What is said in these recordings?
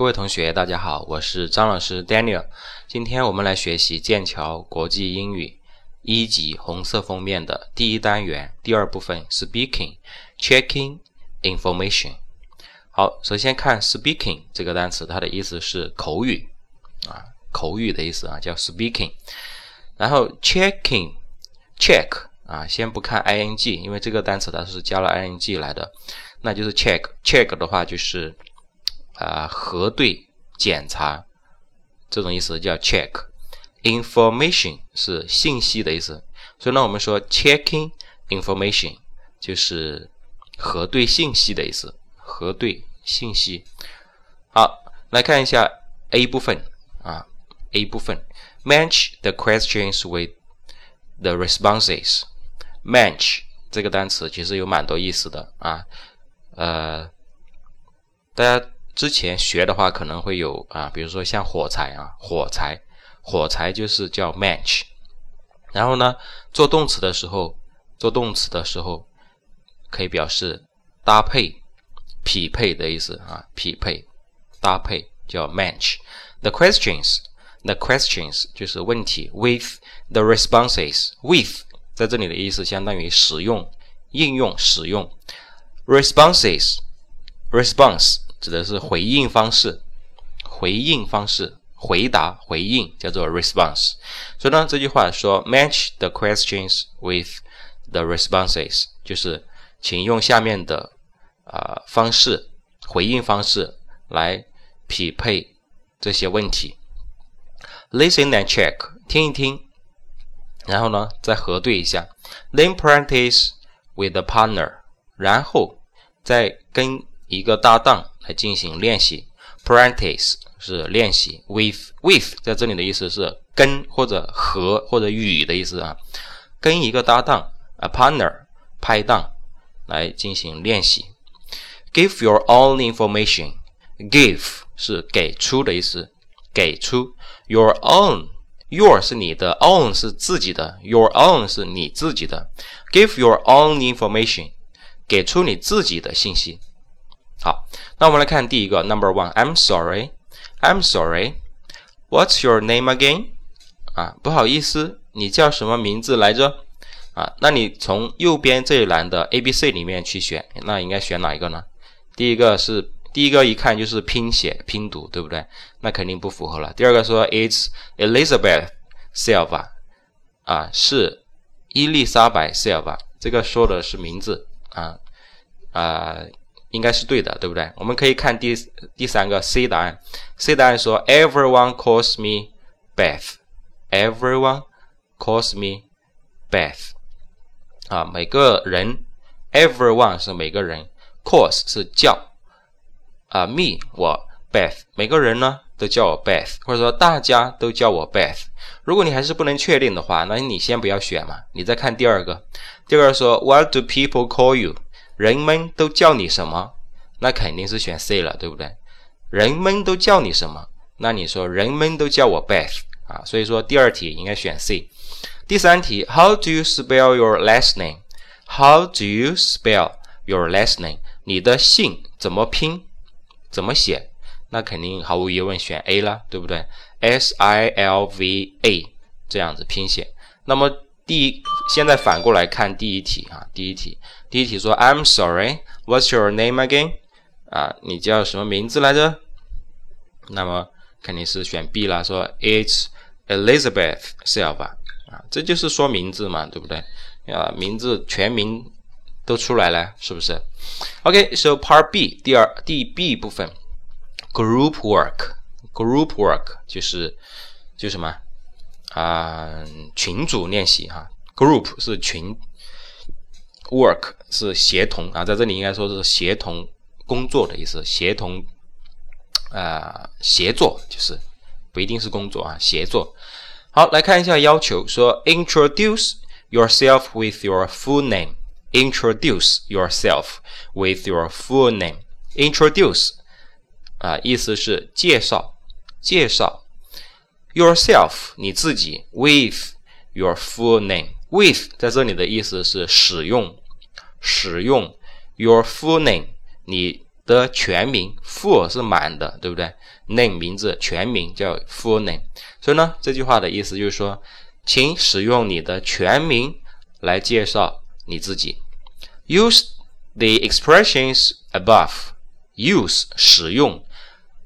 各位同学，大家好，我是张老师 Daniel。今天我们来学习剑桥国际英语一级红色封面的第一单元第二部分 Speaking Checking Information。好，首先看 Speaking 这个单词，它的意思是口语啊，口语的意思啊，叫 Speaking。然后 Checking Check 啊，先不看 ing，因为这个单词它是加了 ing 来的，那就是 Check Check 的话就是。啊，核对、检查这种意思叫 check。information 是信息的意思，所以呢，我们说 checking information 就是核对信息的意思。核对信息。好，来看一下 A 部分啊，A 部分 match the questions with the responses。match 这个单词其实有蛮多意思的啊，呃，大家。之前学的话可能会有啊，比如说像火柴啊，火柴，火柴就是叫 match。然后呢，做动词的时候，做动词的时候可以表示搭配、匹配的意思啊，匹配、搭配叫 match。The questions，the questions 就是问题，with the responses，with 在这里的意思相当于使用、应用、使用。responses，response。指的是回应方式，回应方式，回答回应叫做 response。所以呢，这句话说 match the questions with the responses，就是请用下面的啊方式回应方式来匹配这些问题。Listen and check，听一听，然后呢再核对一下。Then practice with a partner，然后再跟一个搭档。来进行练习，practice 是练习，with with 在这里的意思是跟或者和或者与的意思啊，跟一个搭档，a partner 拍档来进行练习。Give your own information，give 是给出的意思，给出 your own，your 是你的，own 是自己的，your own 是你自己的，give your own information，给出你自己的信息。那我们来看第一个，Number one，I'm sorry，I'm sorry，What's your name again？啊，不好意思，你叫什么名字来着？啊，那你从右边这一栏的 A、B、C 里面去选，那应该选哪一个呢？第一个是第一个，一看就是拼写拼读，对不对？那肯定不符合了。第二个说 It's Elizabeth Silva，啊，是伊丽莎白 Silva，这个说的是名字啊啊。应该是对的，对不对？我们可以看第第三个 C 答案。C 答案说：Everyone calls me Beth. Everyone calls me Beth. 啊，每个人，everyone 是每个人，calls 是叫，啊，me 我 Beth，每个人呢都叫我 Beth，或者说大家都叫我 Beth。如果你还是不能确定的话，那你先不要选嘛，你再看第二个。第二个说：What do people call you? 人们都叫你什么？那肯定是选 C 了，对不对？人们都叫你什么？那你说人们都叫我 Beth 啊，所以说第二题应该选 C。第三题，How do you spell your last name？How do you spell your last name？你的姓怎么拼？怎么写？那肯定毫无疑问选 A 了，对不对？S I L V A 这样子拼写。那么第一，现在反过来看第一题啊，第一题，第一题说 I'm sorry, what's your name again？啊，你叫什么名字来着？那么肯定是选 B 啦，说 It's Elizabeth Silva 啊，这就是说名字嘛，对不对？啊，名字全名都出来了，是不是？OK，so Part B 第二第 B 部分，Group Work，Group Work 就是就什么？啊，群组练习哈，group 是群，work 是协同啊，在这里应该说是协同工作的意思，协同啊协作就是不一定是工作啊，协作。好，来看一下要求，说 introduce yourself with your full name，introduce yourself with your full name，introduce 啊，意思是介绍，介绍。Yourself 你自己 with your full name with 在这里的意思是使用使用 your full name 你的全名，full 是满的，对不对？name 名字全名叫 full name。所以呢，这句话的意思就是说，请使用你的全名来介绍你自己。Use the expressions above. Use 使用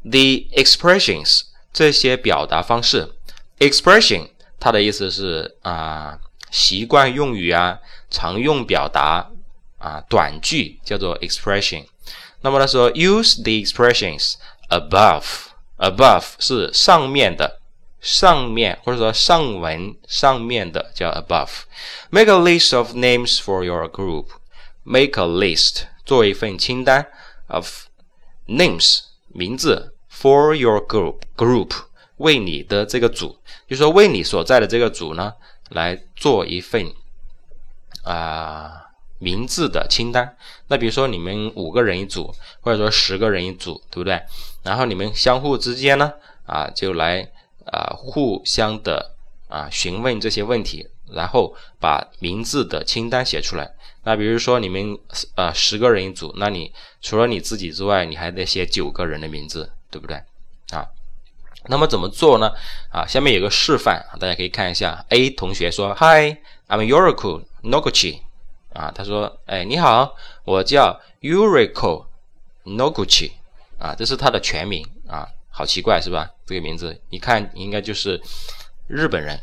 the expressions 这些表达方式。Expression 它的意思是啊，习惯用语啊，常用表达啊，短句叫做 expression。那么他说，use the expressions above。above 是上面的，上面或者说上文上面的叫 above。Make a list of names for your group。Make a list 做一份清单 of names 名字 for your group group 为你的这个组，就说为你所在的这个组呢来做一份啊。名字的清单，那比如说你们五个人一组，或者说十个人一组，对不对？然后你们相互之间呢，啊，就来啊互相的啊询问这些问题，然后把名字的清单写出来。那比如说你们啊十个人一组，那你除了你自己之外，你还得写九个人的名字，对不对？啊，那么怎么做呢？啊，下面有个示范，大家可以看一下。A 同学说：“Hi，I'm Yuriko Noguchi。”啊，他说：“哎，你好，我叫 Yuriko Noguchi，啊，这是他的全名啊，好奇怪是吧？这个名字一看应该就是日本人。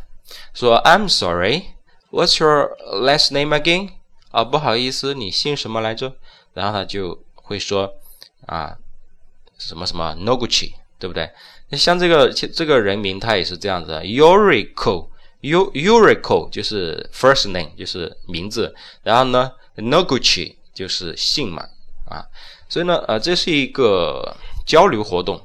说 I'm sorry，What's your last name again？啊，不好意思，你姓什么来着？然后他就会说啊，什么什么 Noguchi，对不对？像这个这个人名他也是这样子，Yuriko。” U Uriko 就是 first name，就是名字，然后呢，Noguchi 就是姓嘛，啊，所以呢，呃，这是一个交流活动，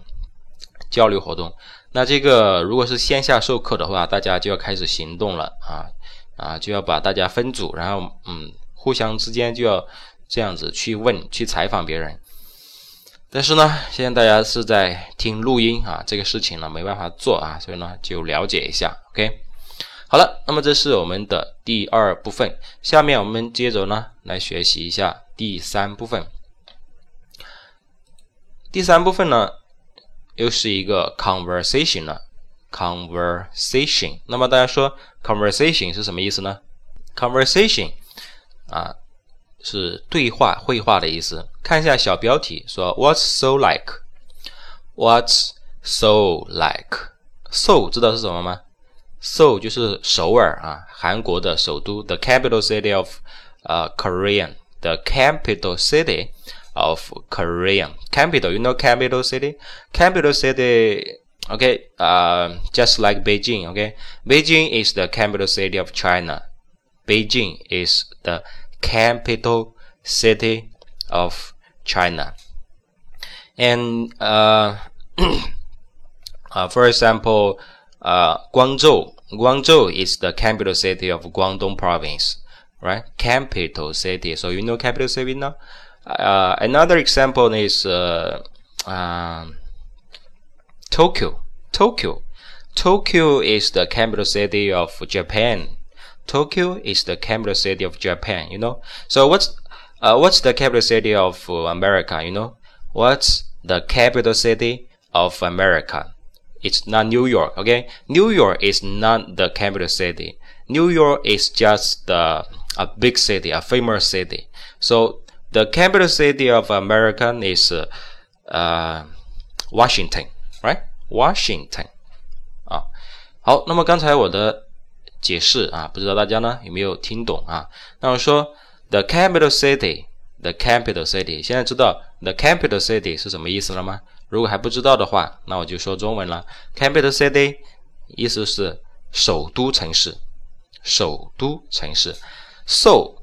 交流活动。那这个如果是线下授课的话，大家就要开始行动了啊，啊，就要把大家分组，然后嗯，互相之间就要这样子去问、去采访别人。但是呢，现在大家是在听录音啊，这个事情呢没办法做啊，所以呢就了解一下，OK。好了，那么这是我们的第二部分。下面我们接着呢来学习一下第三部分。第三部分呢又是一个 conversation 了，conversation。那么大家说 conversation 是什么意思呢？conversation 啊是对话、绘画的意思。看一下小标题，说 What's so like？What's so like？So 知道是什么吗？Seoul 就是首尔啊，韩国的首都，the capital city of 呃 Korean，the capital city of Korean。capital you know capital city capital city okay uh just like Beijing okay Beijing is the capital city of China Beijing is the capital city of China and uh, uh for example uh, Guangzhou. Guangzhou is the capital city of Guangdong province, right? Capital city. So you know capital city now. Uh, another example is uh, um, Tokyo. Tokyo. Tokyo is the capital city of Japan. Tokyo is the capital city of Japan. You know. So what's uh, what's the capital city of America? You know. What's the capital city of America? It's not New York, okay? New York is not the capital city. New York is just the, a big city, a famous city. So the capital city of America is uh, uh, Washington, right? Washington. 啊，好，那么刚才我的 解释啊，不知道大家呢有没有听懂啊？那我说 the capital city，the capital city，现在知道 the capital city 是什么意思了吗？如果还不知道的话，那我就说中文了。Capital city 意思是首都城市，首都城市。So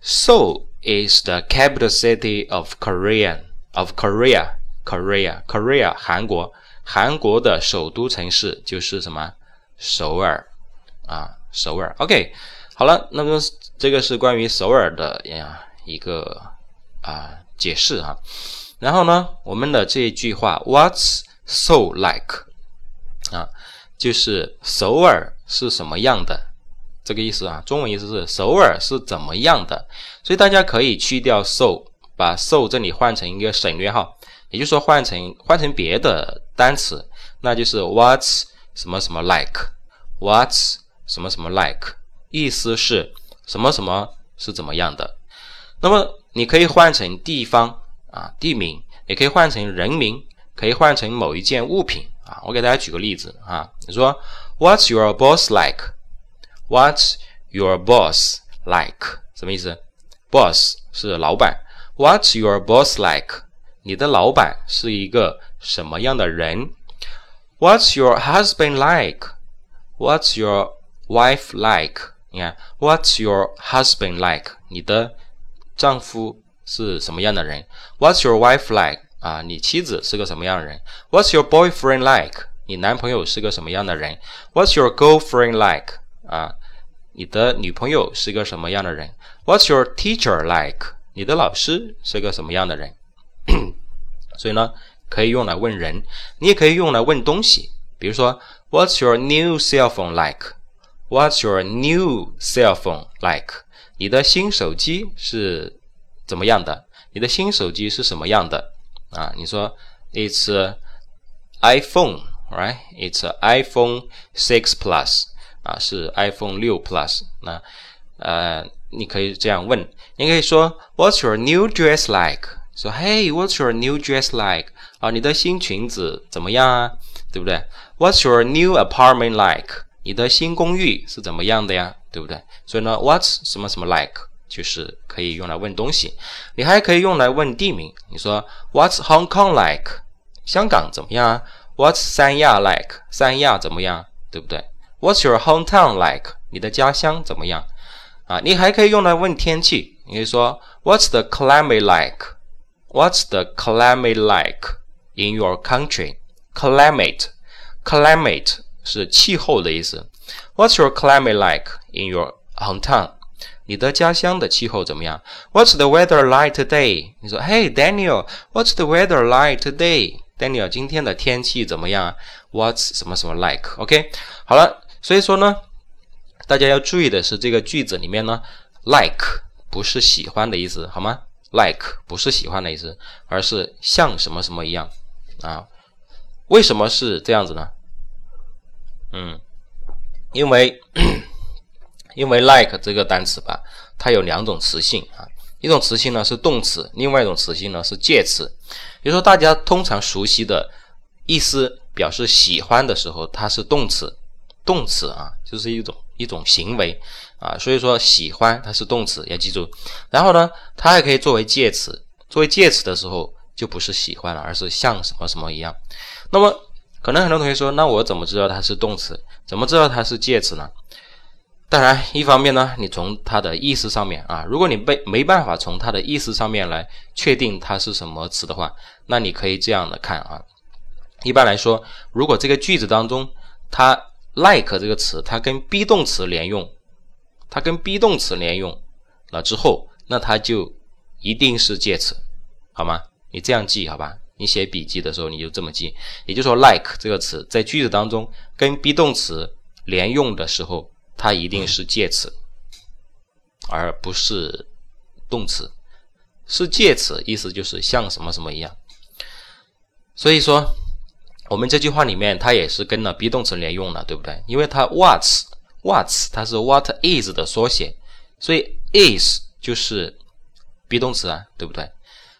so is the capital city of Korean of Korea Korea Korea 韩国韩国的首都城市就是什么？首尔啊，首尔。OK，好了，那么这个是关于首尔的呀一个啊解释啊。然后呢，我们的这一句话，What's so like？啊，就是首尔是什么样的这个意思啊。中文意思是首尔是怎么样的。所以大家可以去掉 so，把 so 这里换成一个省略号，也就是说换成换成别的单词，那就是 what's 什么什么 like，what's 什么什么 like，意思是什么什么是怎么样的。那么你可以换成地方啊地名，也可以换成人名，可以换成某一件物品啊。我给大家举个例子啊，你说 What's your boss like？What's your boss like？什么意思？Boss 是老板。What's your boss like？你的老板是一个什么样的人？What's your husband like？What's your wife like？你看，What's your husband like？你的丈夫是什么样的人？What's your wife like？啊，你妻子是个什么样的人？What's your boyfriend like？你男朋友是个什么样的人？What's your girlfriend like？啊，你的女朋友是个什么样的人？What's your teacher like？你的老师是个什么样的人？所以呢，可以用来问人，你也可以用来问东西。比如说，What's your new cell phone like？like？What's your new cell phone like？你的新手机是怎么样的？你的新手机是什么样的？啊，你说，It's iPhone，right？It's iPhone six plus，啊，是 iPhone 六 plus。那，呃，你可以这样问，你可以说，What's your new dress like？说，Hey，What's your new dress like？啊，你的新裙子怎么样啊？对不对？What's your new apartment like？ 你的新公寓是怎么样的呀？对不对？所以呢，What's 什么什么 like 就是可以用来问东西，你还可以用来问地名。你说 What's Hong Kong like？香港怎么样啊？What's 三亚 like？三亚怎么样？对不对？What's your hometown like？你的家乡怎么样？啊，你还可以用来问天气。你可以说 What's the climate like？What's the climate like in your country？Climate，climate。是气候的意思。What's your climate like in your hometown？你的家乡的气候怎么样？What's the weather like today？你说，Hey Daniel，What's the weather like today？Daniel，今天的天气怎么样？What's 什么什么 like？OK，好了，所以说呢，大家要注意的是，这个句子里面呢，like 不是喜欢的意思，好吗？like 不是喜欢的意思，而是像什么什么一样啊？为什么是这样子呢？嗯，因为 因为 like 这个单词吧，它有两种词性啊，一种词性呢是动词，另外一种词性呢是介词。比如说大家通常熟悉的意思表示喜欢的时候，它是动词，动词啊，就是一种一种行为啊，所以说喜欢它是动词，要记住。然后呢，它还可以作为介词，作为介词的时候就不是喜欢了，而是像什么什么一样。那么。可能很多同学说，那我怎么知道它是动词？怎么知道它是介词呢？当然，一方面呢，你从它的意思上面啊，如果你被没办法从它的意思上面来确定它是什么词的话，那你可以这样的看啊。一般来说，如果这个句子当中它 like 这个词，它跟 be 动词连用，它跟 be 动词连用了之后，那它就一定是介词，好吗？你这样记好吧？你写笔记的时候，你就这么记，也就是说，like 这个词在句子当中跟 be 动词连用的时候，它一定是介词，而不是动词。是介词，意思就是像什么什么一样。所以说，我们这句话里面它也是跟了 be 动词连用了，对不对？因为它 what's what's 它是 what is 的缩写，所以 is 就是 be 动词啊，对不对？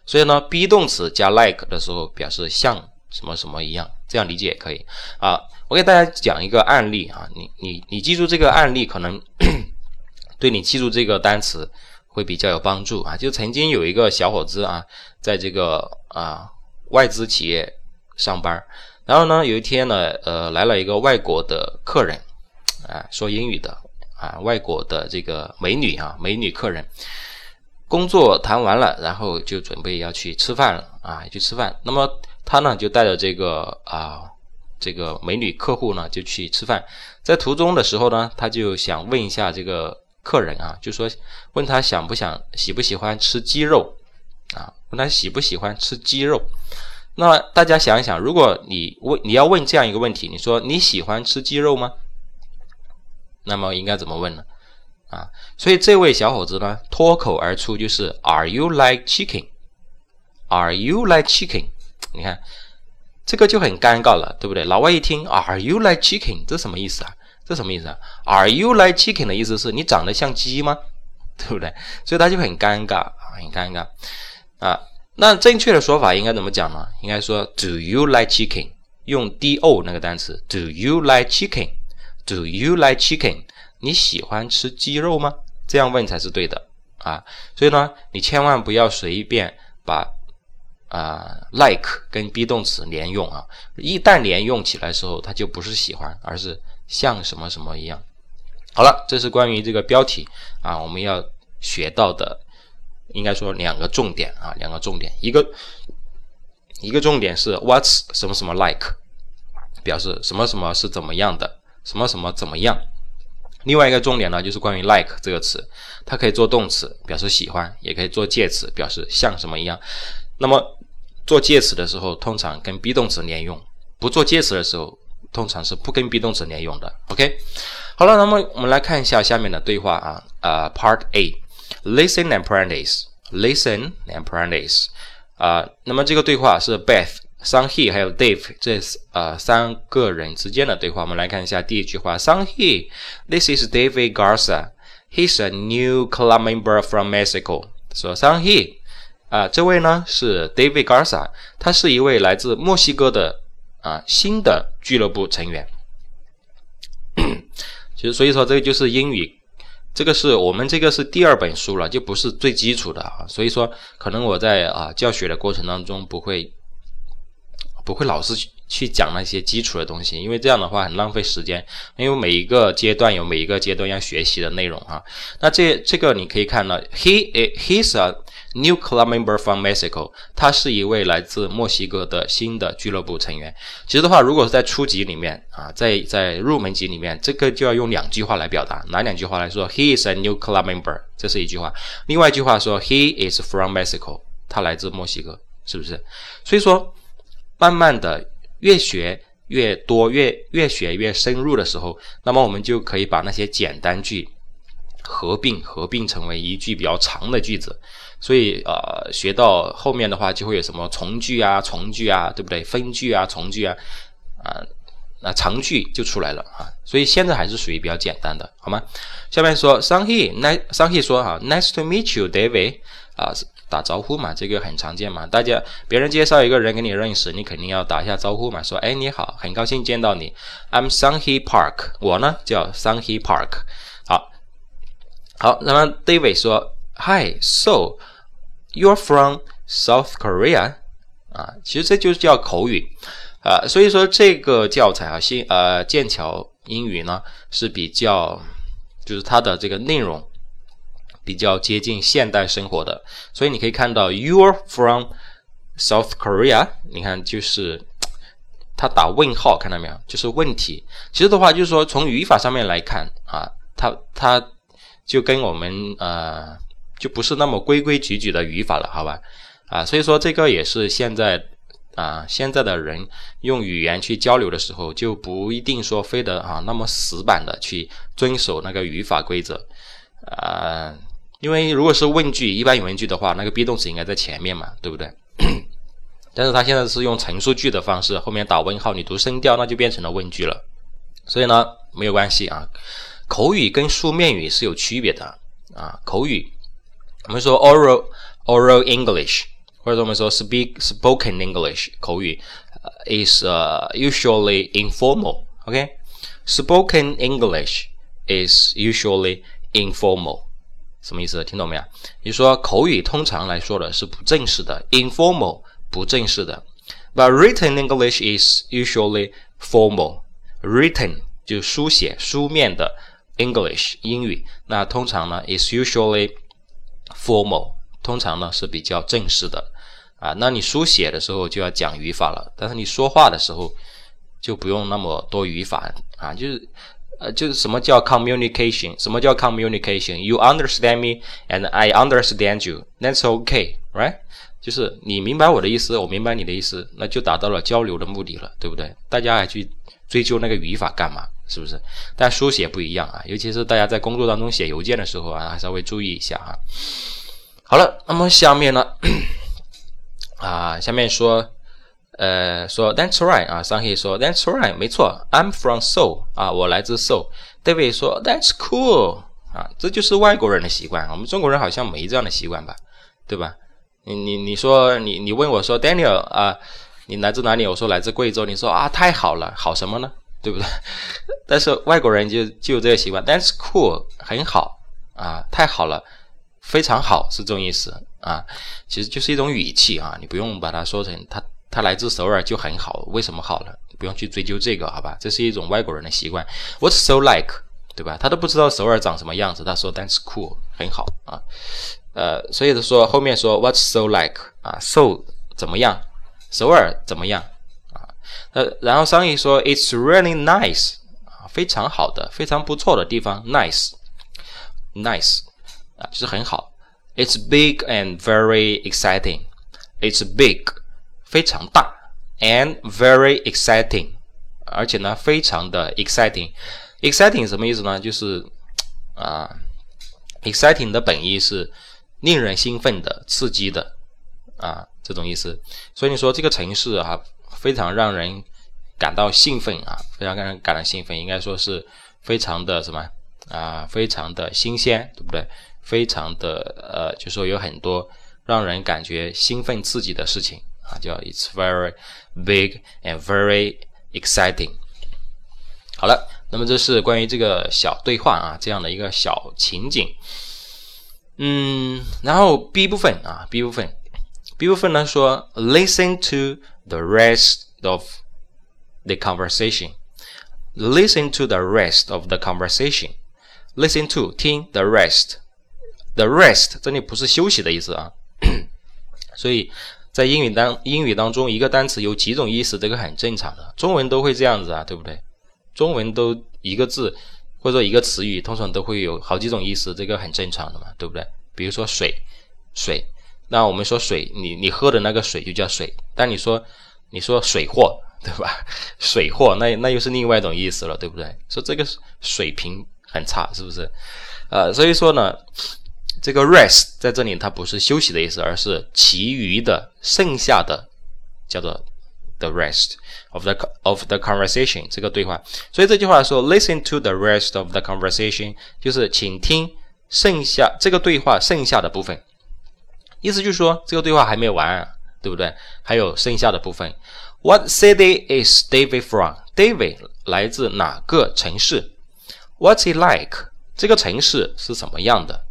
所以呢，be 动词加 like 的时候，表示像什么什么一样，这样理解也可以啊。我给大家讲一个案例啊，你你你记住这个案例，可能 对你记住这个单词会比较有帮助啊。就曾经有一个小伙子啊，在这个啊外资企业上班，然后呢，有一天呢，呃，来了一个外国的客人啊，说英语的啊，外国的这个美女啊，美女客人。工作谈完了，然后就准备要去吃饭了啊，去吃饭。那么他呢，就带着这个啊，这个美女客户呢，就去吃饭。在途中的时候呢，他就想问一下这个客人啊，就说问他想不想、喜不喜欢吃鸡肉啊？问他喜不喜欢吃鸡肉？那大家想一想，如果你问你要问这样一个问题，你说你喜欢吃鸡肉吗？那么应该怎么问呢？啊，所以这位小伙子呢，脱口而出就是 “Are you like chicken？” Are you like chicken？你看这个就很尴尬了，对不对？老外一听 Are you like chicken？这什么意思啊？这什么意思啊？Are you like chicken 的意思是你长得像鸡吗？对不对？所以他就很尴尬，很尴尬啊。那正确的说法应该怎么讲呢？应该说 Do you like chicken？用 do 那个单词 Do you like chicken？Do you like chicken？你喜欢吃鸡肉吗？这样问才是对的啊。所以呢，你千万不要随便把啊 like 跟 be 动词连用啊。一旦连用起来时候，它就不是喜欢，而是像什么什么一样。好了，这是关于这个标题啊，我们要学到的，应该说两个重点啊，两个重点，一个一个重点是 what's 什么什么 like，表示什么什么是怎么样的，什么什么怎么样。另外一个重点呢，就是关于 like 这个词，它可以做动词表示喜欢，也可以做介词表示像什么一样。那么做介词的时候，通常跟 be 动词连用；不做介词的时候，通常是不跟 be 动词连用的。OK。好了，那么我们来看一下下面的对话啊，呃，Part A，Listen and practice，Listen and practice，啊，那么这个对话是 Beth、Sun He 还有 Dave 这呃三个人之间的对话。我们来看一下第一句话，Sun He，This is David Garza，He's a new club member from Mexico。说 Sun He，啊，这位呢是 David Garza，他是一位来自墨西哥的啊新的俱乐部成员。其实，所以说这个就是英语，这个是我们这个是第二本书了，就不是最基础的啊。所以说，可能我在啊教学的过程当中不会不会老是去讲那些基础的东西，因为这样的话很浪费时间。因为每一个阶段有每一个阶段要学习的内容啊。那这这个你可以看到，he he's a New club member from Mexico，他是一位来自墨西哥的新的俱乐部成员。其实的话，如果是在初级里面啊，在在入门级里面，这个就要用两句话来表达。哪两句话来说？He is a new club member，这是一句话。另外一句话说，He is from Mexico，他来自墨西哥，是不是？所以说，慢慢的越学越多，越越学越深入的时候，那么我们就可以把那些简单句合并合并成为一句比较长的句子。所以，呃，学到后面的话，就会有什么从句啊、从句啊，对不对？分句啊、从句啊，啊，那长句就出来了啊。所以现在还是属于比较简单的，好吗？下面说，Sun He，Sun He 说哈，Nice to meet you，David，啊，打招呼嘛，这个很常见嘛。大家别人介绍一个人给你认识，你肯定要打一下招呼嘛，说，哎，你好，很高兴见到你，I'm Sun He Park，我呢叫 Sun He Park，好，好，那么 David 说，Hi，So。You're from South Korea，啊，其实这就叫口语，啊，所以说这个教材啊，新呃剑桥英语呢是比较，就是它的这个内容比较接近现代生活的，所以你可以看到 You're from South Korea，你看就是 它打问号，看到没有？就是问题。其实的话，就是说从语法上面来看啊，它它就跟我们呃。就不是那么规规矩矩的语法了，好吧？啊，所以说这个也是现在啊，现在的人用语言去交流的时候，就不一定说非得啊那么死板的去遵守那个语法规则啊，因为如果是问句，一般疑问句的话，那个 be 动词应该在前面嘛，对不对？但是他现在是用陈述句的方式，后面打问号，你读声调，那就变成了问句了。所以呢，没有关系啊，口语跟书面语是有区别的啊，口语。我们说 oral oral English，或者我们说 speak spoken English 口语，is usually informal。OK，spoken English is usually informal。什么意思？听懂没有？你说口语通常来说的是不正式的，informal 不正式的。But written English is usually formal。written 就书写书面的 English 英语，那通常呢 is usually Formal 通常呢是比较正式的啊，那你书写的时候就要讲语法了，但是你说话的时候就不用那么多语法啊，就是呃就是什么叫 communication？什么叫 communication？You understand me and I understand you. That's okay, right？就是你明白我的意思，我明白你的意思，那就达到了交流的目的了，对不对？大家还去追究那个语法干嘛？是不是？但书写不一样啊，尤其是大家在工作当中写邮件的时候啊，稍微注意一下哈。好了，那么下面呢，啊，下面说，呃，说 That's right 啊，桑黑说 That's right，没错，I'm from Seoul 啊，我来自 Seoul。David 说 That's cool 啊，这就是外国人的习惯，我们中国人好像没这样的习惯吧，对吧？你你你说你你问我说 Daniel 啊，你来自哪里？我说来自贵州。你说啊，太好了，好什么呢？对不对？但是外国人就就这个习惯，That's cool，很好啊，太好了，非常好，是这种意思啊。其实就是一种语气啊，你不用把它说成他他来自首尔就很好，为什么好了？不用去追究这个，好吧？这是一种外国人的习惯。What's so like？对吧？他都不知道首尔长什么样子，他说 That's cool，很好啊。呃，所以说后面说 What's so like？啊，so 怎么样？首尔怎么样？啊呃，然后商议说，It's really nice 啊，非常好的，非常不错的地方，nice，nice 啊，就是很好。It's big and very exciting. It's big，非常大，and very exciting，而且呢，非常的 exciting。exciting 什么意思呢？就是啊，exciting 的本意是令人兴奋的、刺激的啊，这种意思。所以你说这个城市啊。非常让人感到兴奋啊！非常让人感到兴奋，应该说是非常的什么啊？非常的新鲜，对不对？非常的呃，就说有很多让人感觉兴奋刺激的事情 啊，叫 It's very big and very exciting。好了，那么这是关于这个小对话啊，这样的一个小情景。嗯，然后 B 部分啊，B 部分，B 部分呢说，Listen to。the rest of the conversation. Listen to the rest of the conversation. Listen to 听 the rest. The rest 这里不是休息的意思啊，所以 在英语当英语当中，一个单词有几种意思，这个很正常的。中文都会这样子啊，对不对？中文都一个字或者说一个词语，通常都会有好几种意思，这个很正常的嘛，对不对？比如说水，水。那我们说水，你你喝的那个水就叫水。但你说你说水货，对吧？水货，那那又是另外一种意思了，对不对？说这个水平很差，是不是？呃，所以说呢，这个 rest 在这里它不是休息的意思，而是其余的、剩下的，叫做 the rest of the of the conversation 这个对话。所以这句话说 listen to the rest of the conversation，就是请听剩下这个对话剩下的部分。意思就是说，这个对话还没有完，对不对？还有剩下的部分。What city is David from? David 来自哪个城市？What's it like? 这个城市是什么样的？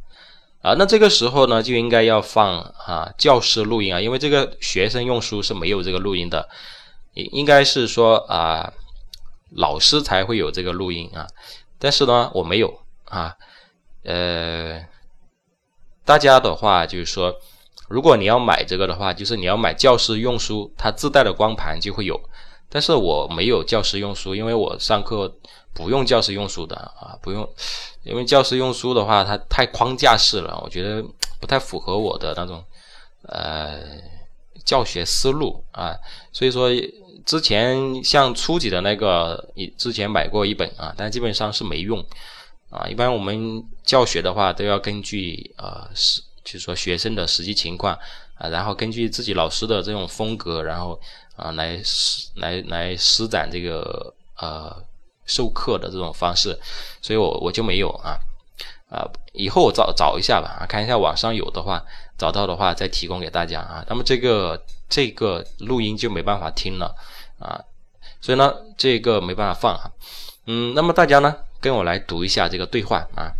啊，那这个时候呢，就应该要放啊教师录音啊，因为这个学生用书是没有这个录音的，应应该是说啊老师才会有这个录音啊，但是呢我没有啊，呃，大家的话就是说。如果你要买这个的话，就是你要买教师用书，它自带的光盘就会有。但是我没有教师用书，因为我上课不用教师用书的啊，不用，因为教师用书的话，它太框架式了，我觉得不太符合我的那种呃教学思路啊。所以说，之前像初级的那个，你之前买过一本啊，但基本上是没用啊。一般我们教学的话，都要根据呃是。就是说学生的实际情况啊，然后根据自己老师的这种风格，然后啊来施来来施展这个呃授课的这种方式，所以我我就没有啊啊，以后我找找一下吧啊，看一下网上有的话，找到的话再提供给大家啊。那么这个这个录音就没办法听了啊，所以呢这个没办法放哈。嗯，那么大家呢跟我来读一下这个对话啊。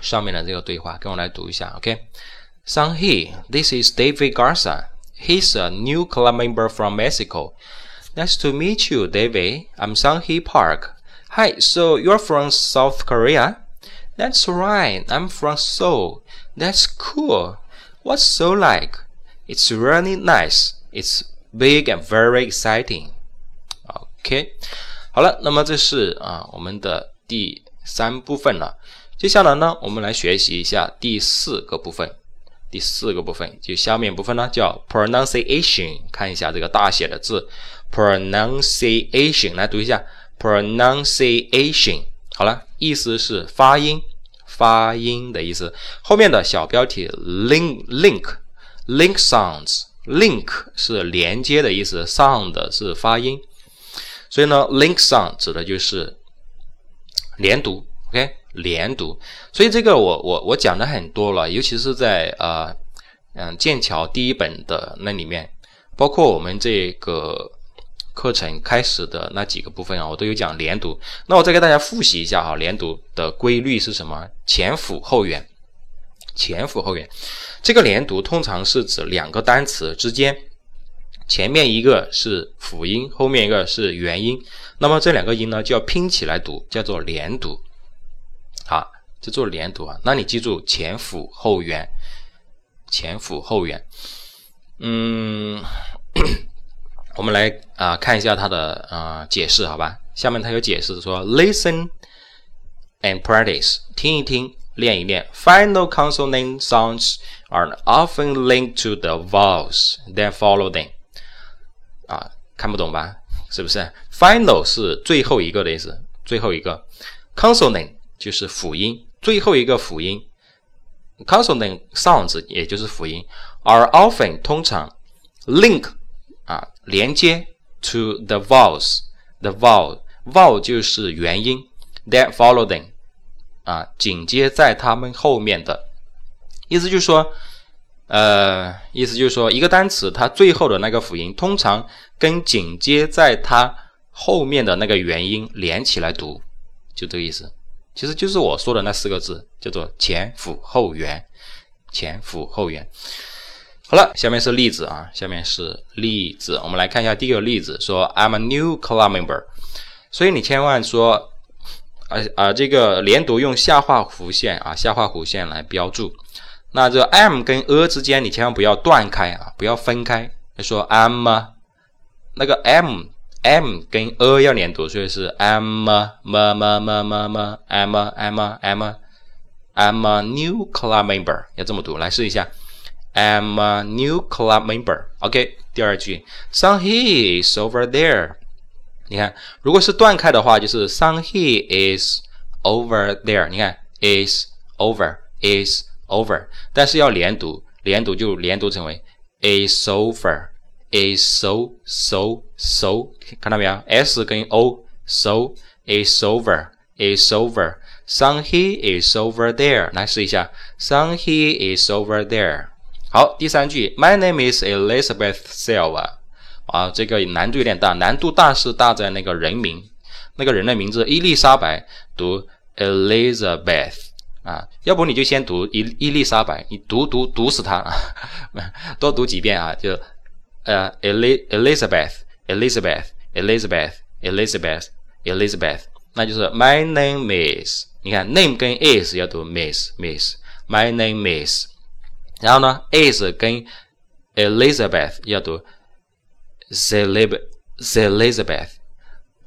上面的这个对话，跟我来读一下，OK。Sang Hee, this is David Garza. He's a new club member from Mexico. Nice to meet you, David. I'm Sang Hee Park. Hi, so you're from South Korea? That's right, I'm from Seoul. That's cool. What's Seoul like? It's really nice. It's big and very exciting. OK，好了，那么这是啊我们的第三部分了。接下来呢，我们来学习一下第四个部分。第四个部分就下面部分呢，叫 pronunciation。看一下这个大写的字，pronunciation，来读一下 pronunciation。好了，意思是发音，发音的意思。后面的小标题 link link link sounds link 是连接的意思，sound 是发音，所以呢，link sound 指的就是连读，OK，连读。所以这个我我我讲的很多了，尤其是在呃嗯剑桥第一本的那里面，包括我们这个课程开始的那几个部分啊，我都有讲连读。那我再给大家复习一下哈，连读的规律是什么？前辅后元。前辅后元，这个连读通常是指两个单词之间前面一个是辅音，后面一个是元音，那么这两个音呢就要拼起来读，叫做连读。好，就做连读啊。那你记住前辅后元，前辅后元。嗯，我们来啊看一下它的啊解释，好吧？下面它有解释说，listen and practice，听一听。练一练。Final consonant sounds are often linked to the vowels that follow them。啊，看不懂吧？是不是？Final 是最后一个的意思，最后一个。Consonant 就是辅音，最后一个辅音。Consonant sounds 也就是辅音，are often 通常 link 连接 to the vowels。The vowel vowel 就是元音，that follow them。啊，紧接在他们后面的意思就是说，呃，意思就是说，一个单词它最后的那个辅音，通常跟紧接在它后面的那个元音连起来读，就这个意思。其实就是我说的那四个字，叫做前辅后元，前辅后元。好了，下面是例子啊，下面是例子，我们来看一下第一个例子，说 I'm a new club member，所以你千万说。啊啊，这个连读用下划弧线啊，下划弧线来标注。那这 m 跟 a 之间，你千万不要断开啊，不要分开。说 i'm 那个 m m 跟 a 要连读，所以是 m m m m m m m m m I'm a new club member，要这么读，来试一下。I'm a new club member。OK，第二句，Son he is over there。你看，如果是断开的话，就是 Son he is over there。你看，is over is over，但是要连读，连读就连读成为 is over is so so so，看到没有？s 跟 o so is over is over。Son he is over there。来试一下，Son he is over there。 好，第三句，My name is Elizabeth Silva。啊，这个难度有点大，难度大是大在那个人名，那个人的名字伊丽莎白读 Elizabeth 啊，要不你就先读伊伊丽莎白，你读读读死他，多读几遍啊，就呃 Elizabeth Elizabeth Elizabeth Elizabeth Elizabeth，那就是 My name is，你看 name 跟 is 要读 Miss Miss，My name is，然后呢 is 跟 Elizabeth 要读。Elizabeth，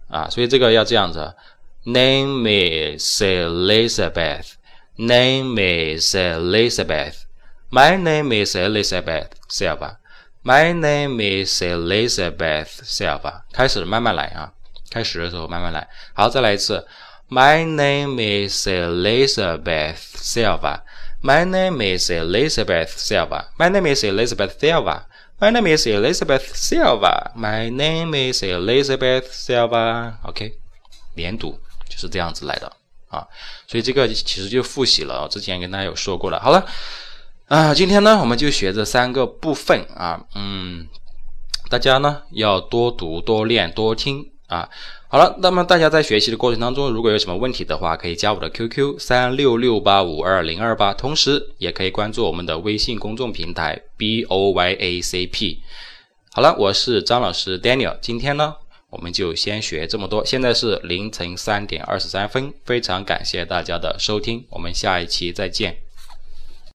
啊，所以这个要这样子，Name is Elizabeth，Name is Elizabeth，My name is Elizabeth Silva，My name is Elizabeth Silva。开始慢慢来啊，开始的时候慢慢来。好，再来一次，My name is Elizabeth My name is Elizabeth Silva，My name is Elizabeth Silva。My name is Elizabeth Silva. My name is Elizabeth Silva. OK，连读就是这样子来的啊，所以这个其实就复习了，之前跟大家有说过了。好了，啊，今天呢我们就学这三个部分啊，嗯，大家呢要多读、多练、多听啊。好了，那么大家在学习的过程当中，如果有什么问题的话，可以加我的 QQ 三六六八五二零二八，同时也可以关注我们的微信公众平台 B O Y A C P。好了，我是张老师 Daniel，今天呢我们就先学这么多。现在是凌晨三点二十三分，非常感谢大家的收听，我们下一期再见。